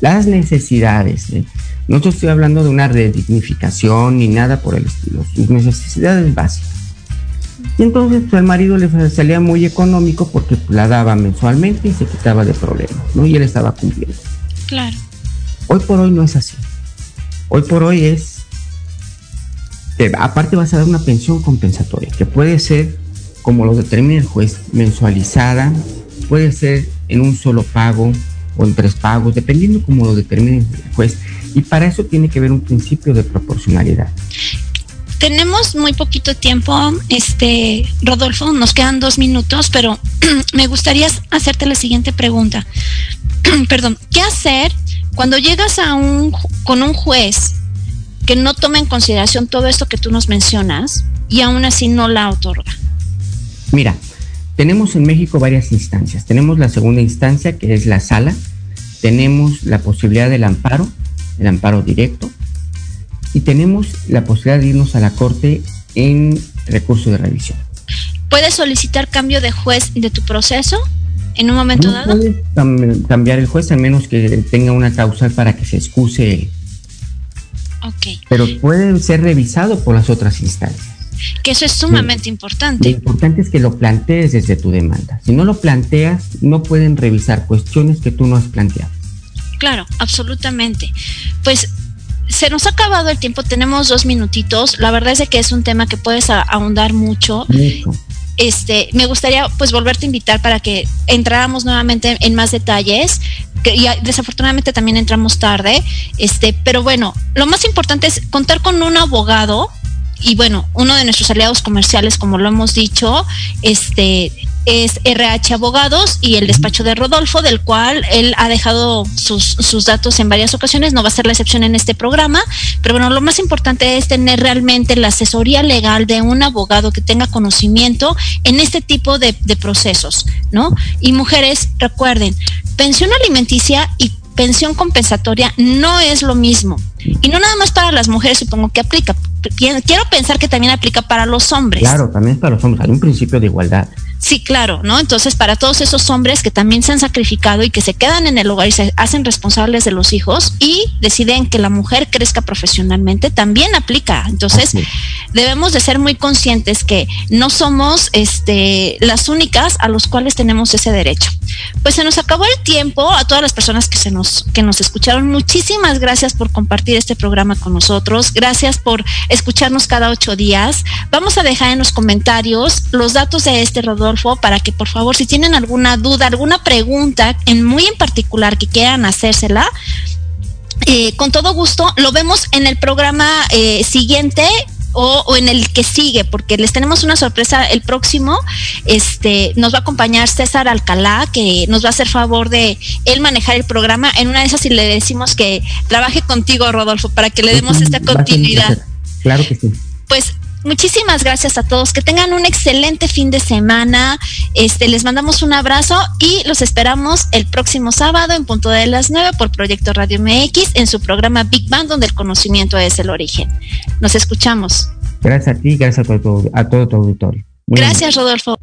Las necesidades, ¿eh? no estoy hablando de una redignificación ni nada por el estilo, sus necesidades básicas. Y entonces pues, al marido le salía muy económico porque la daba mensualmente y se quitaba de problemas, ¿no? Y él estaba cumpliendo. Claro. Hoy por hoy no es así. Hoy por hoy es, aparte vas a dar una pensión compensatoria, que puede ser, como lo determina el juez, mensualizada, puede ser en un solo pago o en tres pagos, dependiendo como lo determine el juez. Y para eso tiene que haber un principio de proporcionalidad. Tenemos muy poquito tiempo, este Rodolfo, nos quedan dos minutos, pero me gustaría hacerte la siguiente pregunta. Perdón, ¿qué hacer cuando llegas a un con un juez que no toma en consideración todo esto que tú nos mencionas y aún así no la otorga? Mira, tenemos en México varias instancias. Tenemos la segunda instancia, que es la sala. Tenemos la posibilidad del amparo, el amparo directo y tenemos la posibilidad de irnos a la corte en recurso de revisión. ¿Puedes solicitar cambio de juez de tu proceso en un momento dado? Puedes cambiar el juez, al menos que tenga una causal para que se excuse Ok. Pero puede ser revisado por las otras instancias. Que eso es sumamente importante. Lo importante es que lo plantees desde tu demanda. Si no lo planteas, no pueden revisar cuestiones que tú no has planteado. Claro, absolutamente. Pues se nos ha acabado el tiempo, tenemos dos minutitos. La verdad es que es un tema que puedes ahondar mucho. Este, me gustaría pues volverte a invitar para que entráramos nuevamente en más detalles, que y desafortunadamente también entramos tarde, este, pero bueno, lo más importante es contar con un abogado y bueno, uno de nuestros aliados comerciales, como lo hemos dicho, este es RH Abogados y el despacho de Rodolfo, del cual él ha dejado sus, datos en varias ocasiones, no va a ser la excepción en este programa, pero bueno, lo más importante es tener realmente la asesoría legal de un abogado que tenga conocimiento en este tipo de, de procesos, ¿no? Y mujeres, recuerden, pensión alimenticia y pensión compensatoria no es lo mismo. Y no nada más para las mujeres, supongo que aplica. Quiero pensar que también aplica para los hombres. Claro, también para los hombres. Hay un principio de igualdad. Sí, claro, ¿no? Entonces, para todos esos hombres que también se han sacrificado y que se quedan en el hogar y se hacen responsables de los hijos y deciden que la mujer crezca profesionalmente, también aplica. Entonces, debemos de ser muy conscientes que no somos este, las únicas a los cuales tenemos ese derecho. Pues se nos acabó el tiempo a todas las personas que se nos que nos escucharon. Muchísimas gracias por compartir este programa con nosotros. Gracias por escucharnos cada ocho días. Vamos a dejar en los comentarios los datos de este Rodolfo para que por favor, si tienen alguna duda, alguna pregunta en muy en particular que quieran hacérsela, eh, con todo gusto lo vemos en el programa eh, siguiente o, o, en el que sigue, porque les tenemos una sorpresa el próximo. Este nos va a acompañar César Alcalá, que nos va a hacer favor de él manejar el programa. En una de esas, y le decimos que trabaje contigo, Rodolfo, para que le demos esta continuidad. Claro que sí. Pues muchísimas gracias a todos. Que tengan un excelente fin de semana. Este, les mandamos un abrazo y los esperamos el próximo sábado en punto de las 9 por Proyecto Radio MX en su programa Big Bang, donde el conocimiento es el origen. Nos escuchamos. Gracias a ti, gracias a todo, a todo tu auditorio. Muy gracias, bien. Rodolfo.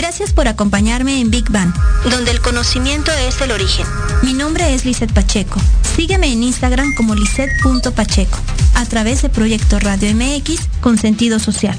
Gracias por acompañarme en Big Bang, donde el conocimiento es el origen. Mi nombre es Lizeth Pacheco. Sígueme en Instagram como lisette.pacheco, a través de Proyecto Radio MX con sentido social.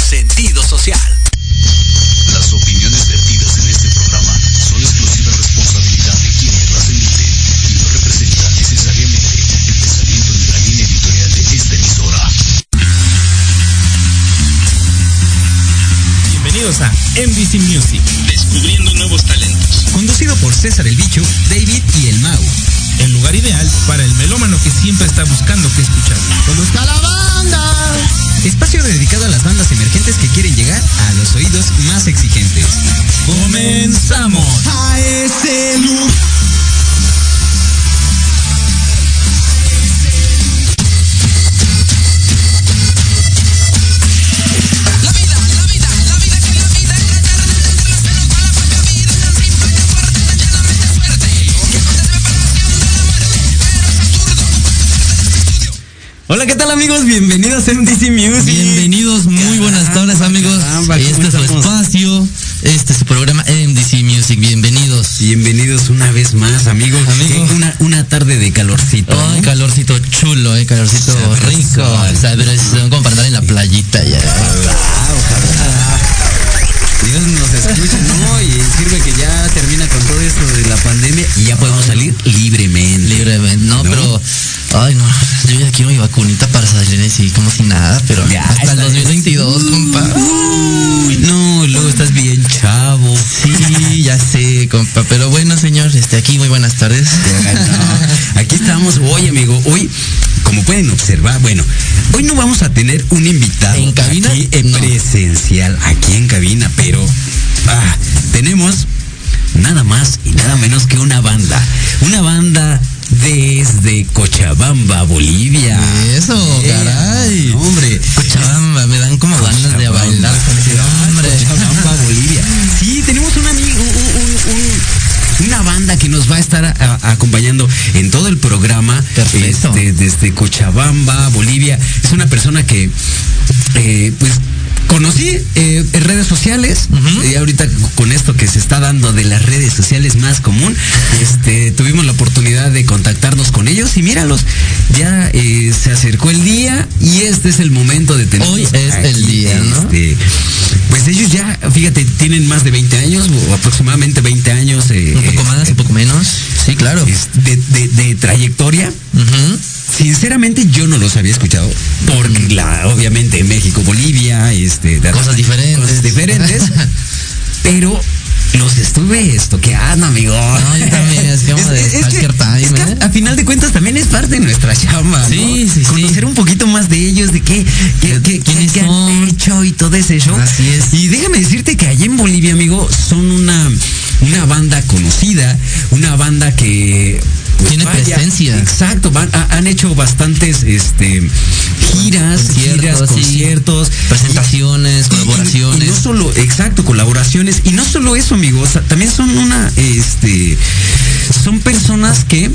sentido social. Las opiniones vertidas en este programa son exclusiva responsabilidad de quienes las emiten y no representan necesariamente el pensamiento ni la línea editorial de esta emisora. Bienvenidos a MVC Music, descubriendo nuevos talentos. Conducido por César el Bicho, David y el Mau. El lugar ideal para el melómano que siempre está buscando qué escuchar. ¡Con los calabazos! Espacio dedicado a las bandas emergentes que quieren llegar a los oídos más exigentes. ¡Comenzamos! A ese lugar. Hola, ¿qué tal amigos? Bienvenidos a MDC Music. Bienvenidos, muy buenas tardes amigos. Caramba, ¿cómo este es su espacio, este es su programa MDC Music. Bienvenidos. Bienvenidos una vez más, amigos. Amigo. Qué- Una, una tarde de calorcito. ¿no? Ay, calorcito chulo, eh, calorcito Sabroso. rico. Sabroso, andar en la playita ya. Mi vacunita para salir así como si nada, pero Ya, hasta el está- 2022, compa. Uy, no, luego estás bien chavo. Sí, ya sé, compa, pero bueno, señor, este, aquí muy buenas tardes. No, aquí estamos hoy, amigo. Hoy, como pueden observar, bueno, hoy no vamos a tener un invitado ¿En cabina? aquí en No. presencial, aquí en cabina, pero ah, tenemos desde Cochabamba, Bolivia. Eso, Eh, caray. Hombre, Cochabamba, me dan como ganas de Cochabamba. bailar con ese nombre. Cochabamba, Bolivia. Sí, tenemos un amigo, un- un- un- una banda que nos va a estar a- a- acompañando en todo el programa. Perfecto. este, desde Cochabamba, Bolivia. Es una persona que, eh, pues, conocí eh, en redes sociales. Y ahorita con esto que se está dando de las redes sociales más común, este, tuvimos la oportunidad de contactarnos con ellos y míralos, ya eh, se acercó el día y este es el momento de tener Hoy es el día, ¿no? este, pues ellos ya, fíjate, tienen más de 20 años, o aproximadamente 20 años. eh, Un poco más, un poco menos. Sí, claro. de, de- de trayectoria. Sinceramente yo no los había escuchado, porque la, obviamente México, Bolivia, este, Cosas diferentes. cosas diferentes, pero los estuve estoqueando, amigo. No, yo también, es de Time, es que ¿eh? a, a final de cuentas también es parte de nuestra chamba, ¿no? Sí, sí, sí. Conocer un poquito más de ellos, de qué, qué, qué, ¿Quiénes qué han hecho y todo ese show. Así es. Y déjame decirte que allá en Bolivia, amigo, son una, una banda conocida, una banda que pues, Tiene presencia. Exacto, van- ha- han hecho bastantes este giras, Conciertos, giras, sí. conciertos, Presentaciones, y- y- colaboraciones. Y, no solo, exacto, colaboraciones. Y no solo eso, amigos, también son una, este, son personas que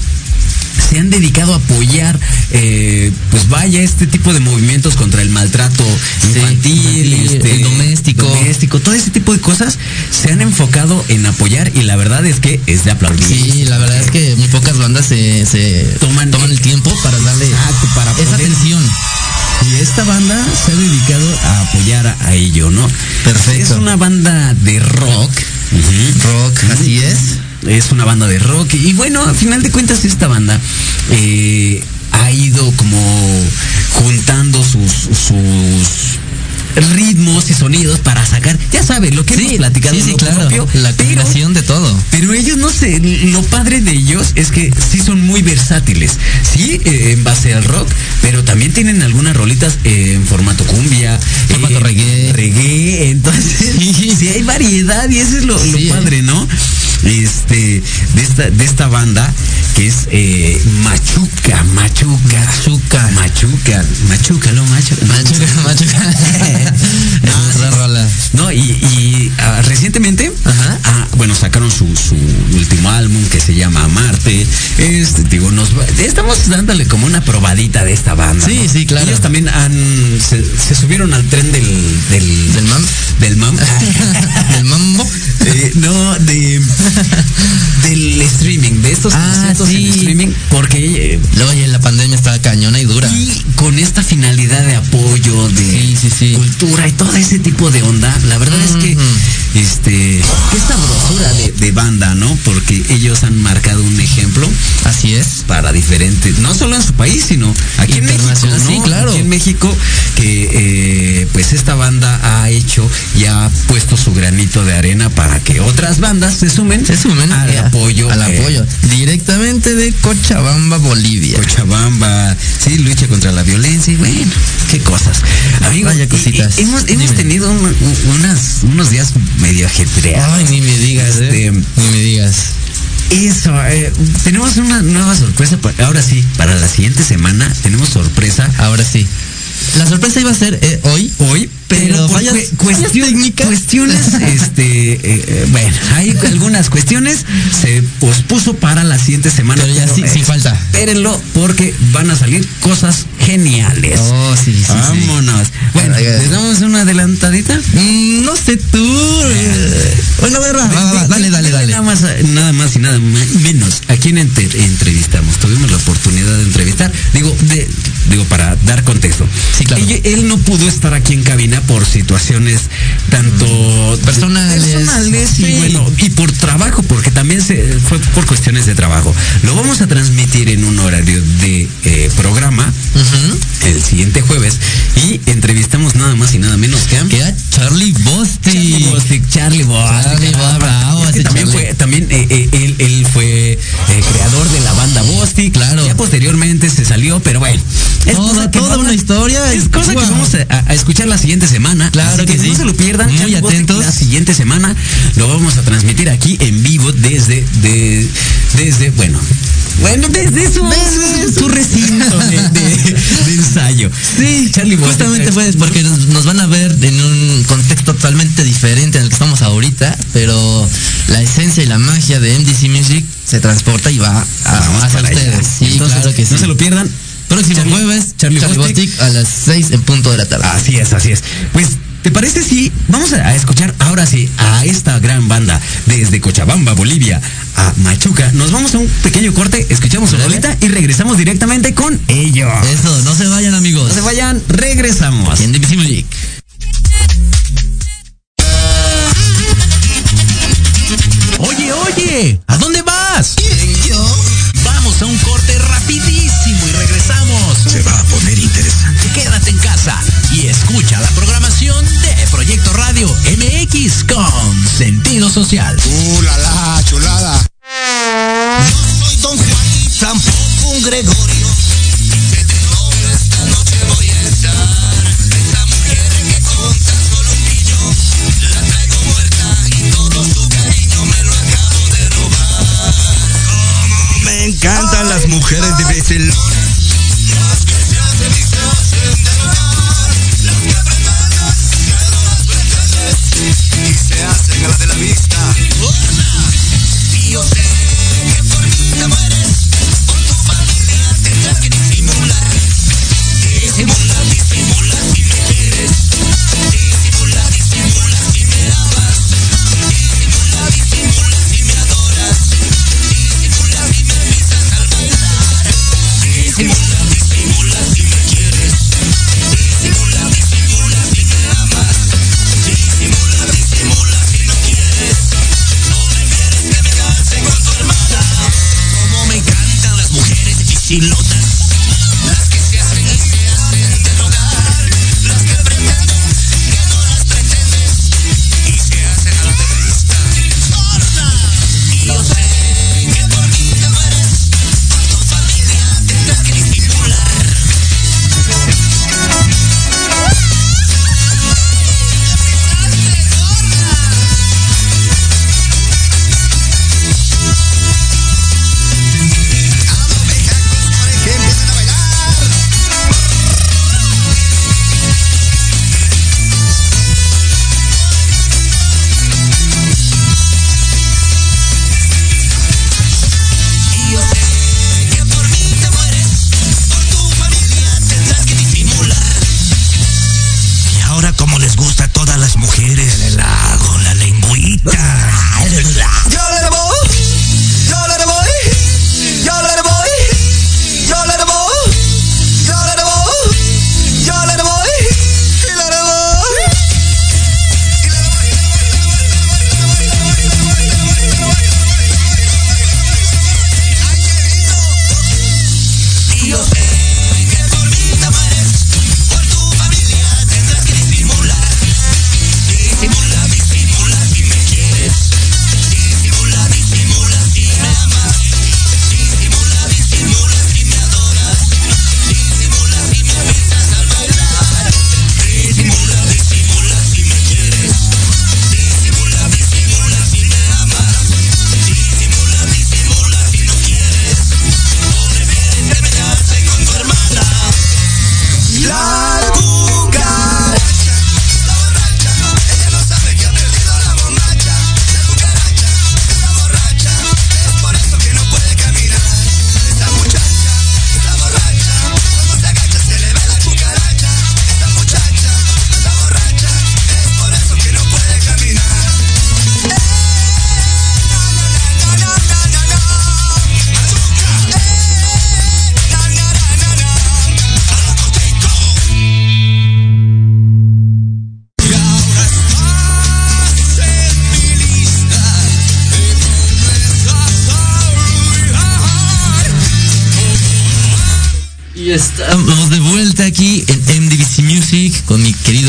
se han dedicado a apoyar, eh, pues vaya, este tipo de movimientos contra el maltrato infantil, este, el doméstico. doméstico, todo ese tipo de cosas se han enfocado en apoyar y la verdad es que es de aplaudir. Sí, la verdad es que muy pocas bandas se, se Toman- toman, el tiempo para darle Exacto, para esa atención. Y esta banda se ha dedicado a apoyar a, a ello, ¿no? Perfecto. Es una banda de rock. Rock, así es. Es una banda de rock. Y bueno, a final de cuentas, esta banda eh, ha ido como juntando sus, sus ritmos y sonidos para sacar, ya sabes, lo que hemos platicado sí, sí, claro. propio, la pero- combinación de todo. pero ellos no sé, lo padre de ellos es que sí son muy versátiles. Sí, eh, en base al rock, pero también tienen algunas rolitas eh, en formato cumbia, Formato eh, reggae. reggae. Entonces, Sí. sí. hay variedad y eso es lo, lo Sí, eh. padre, ¿no? Este, de esta, de esta banda que es eh, Machuca, Machuca. Machuca. Machuca, Machuca, lo Machuca. Machuca, machuca. No. Rola. No, y, y, ah, recientemente, Ajá. ah, bueno, sacaron su, su último álbum que se llama Marte. Este, digo, nos va- estamos dándole como una probadita de esta banda. Sí, ¿no? sí, claro. Ellos también han, se, se subieron al tren del, del, ¿Del mam? del mam. ¿Del mambo? Eh, no, de del streaming, de estos Ah, en sí. streaming, porque eh, la pandemia estaba cañona y dura. y con esta finalidad de apoyo, de Sí, sí, sí. cultura y todo ese tipo de onda, la verdad es que este qué sabrosura de, de- banda, ¿no? Porque ellos han marcado un ejemplo. Así es. Para diferentes, no solo en su país, sino aquí en México, sí, claro. Aquí en México, que eh, pues esta banda ha hecho y ha puesto su granito de arena para que otras bandas se sumen, Se sumen al eh, apoyo. Al eh, apoyo. Directamente de Cochabamba, Bolivia. Cochabamba, sí, lucha contra la violencia y bueno, qué cosas. Amigos, Vaya y- y cositas. hemos, hemos tenido un- unas, unos días medio ajetreados. Ay, ni me digas, Este, eh. Ni me digas. Eso, eh, tenemos una nueva sorpresa. Ahora sí, para la siguiente semana tenemos sorpresa. Ahora sí. La sorpresa iba a ser eh, hoy. Hoy, pero, Pero cuestión- técnicas. cuestiones, este, eh, eh, bueno, hay algunas cuestiones, se pospuso para la siguiente semana. Pero ya sí- sí falta. Espérenlo, porque van a salir cosas geniales. Oh, sí, sí, sí. Vámonos. Bueno. ¿les damos una adelantadita? Mm, no sé tú. Bueno, a ver, va, va, va, dale, dale, dale. Nada más, nada más y nada ma- menos. ¿A quién entrevistamos? Tuvimos la oportunidad de entrevistar. Digo, de, digo para dar contexto. Sí, claro. Ella- él no pudo estar aquí en cabina por situaciones tanto Personales. personales y bueno y por trabajo, porque también se fue por cuestiones de trabajo. Lo vamos a transmitir en un horario de eh, programa Ujú. el siguiente jueves y entrevistamos nada más y nada menos que a Que a Charlie Bosti. Charlie Bostic, Charlie Bostic. Charlie Bo- bravo, Es que ese también Charlie. fue, también eh, eh, él, él fue creador de la banda Bostic. Claro. Ya posteriormente se salió, pero bueno. Es Toda- cosa una historia. Es cosa que vamos a, a escuchar la siguiente semana. Claro Así que sí. No se lo pierdan. Muy atentos. La siguiente semana lo vamos a transmitir aquí en vivo desde, de, desde, bueno. Bueno, desde su, Desde su, recinto de, de- de ensayo. Sí, Charlie Bostic. Justamente fue porque nos, nos van a ver en un contexto totalmente diferente en el que estamos ahorita, pero la esencia y la magia de MDC Music se transporta y va a, hacia ustedes. Sí, Entonces, claro que sí. No se lo pierdan. Próximo Charlie- jueves, Charlie Charlie, Bostic. Bostic a las 6 en punto de la tarde. Así es, así es. Pues, ¿te parece si vamos a escuchar ahora sí a esta gran banda desde Cochabamba, Bolivia, a Machuca? Nos vamos a un pequeño corte, escuchamos su rolita y regresamos directamente con ellos. Eso, no se vayan amigos. No se vayan, regresamos. En Music.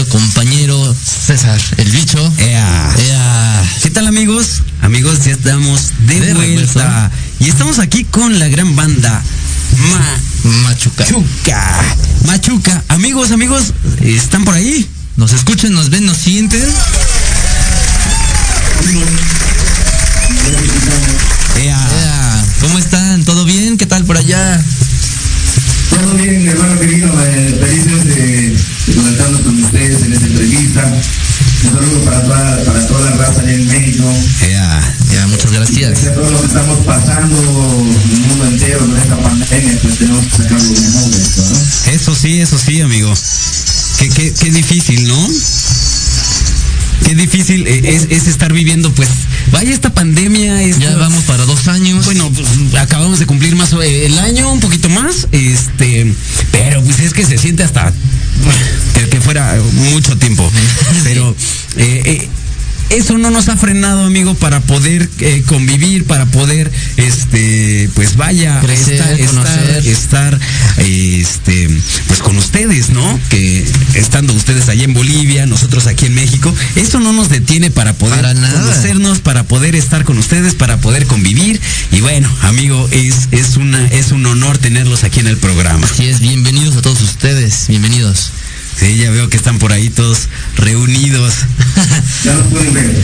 Querido compañero César, el bicho. Ea. ¿Qué tal amigos? Amigos, ya estamos de, De vuelta. Y estamos aquí con la gran banda Ma Machuca. Machuca. Machuca. Amigos, amigos, ¿están por ahí? Nos escuchan, nos ven, nos sienten. Ea. ¿Cómo están? Muchas gracias. Y a todos los que estamos pasando el mundo entero con esta pandemia, pues tenemos que sacar lo mejor de esto, ¿no? Eso sí, eso sí, amigo. Qué, qué, qué difícil, ¿no? Qué difícil eh, es, es estar viviendo, pues, vaya esta pandemia. esta- Ya vamos para dos años. Bueno, pues, acabamos de cumplir más eh, el año, un poquito más, este, pero pues es que se siente hasta eso no nos ha frenado, amigo, para poder eh, convivir, para poder, este, pues vaya, Crecer, estar, estar, estar, este, pues con ustedes, ¿no? Que estando ustedes allá en Bolivia, nosotros aquí en México, eso no nos detiene para poder Para nada. conocernos, para poder estar con ustedes, para poder convivir. Y bueno, amigo, es, es una, es un honor tenerlos aquí en el programa. Así es, bienvenidos a todos ustedes. Bienvenidos. Ya veo que están por ahí todos reunidos. Ya nos pueden ver.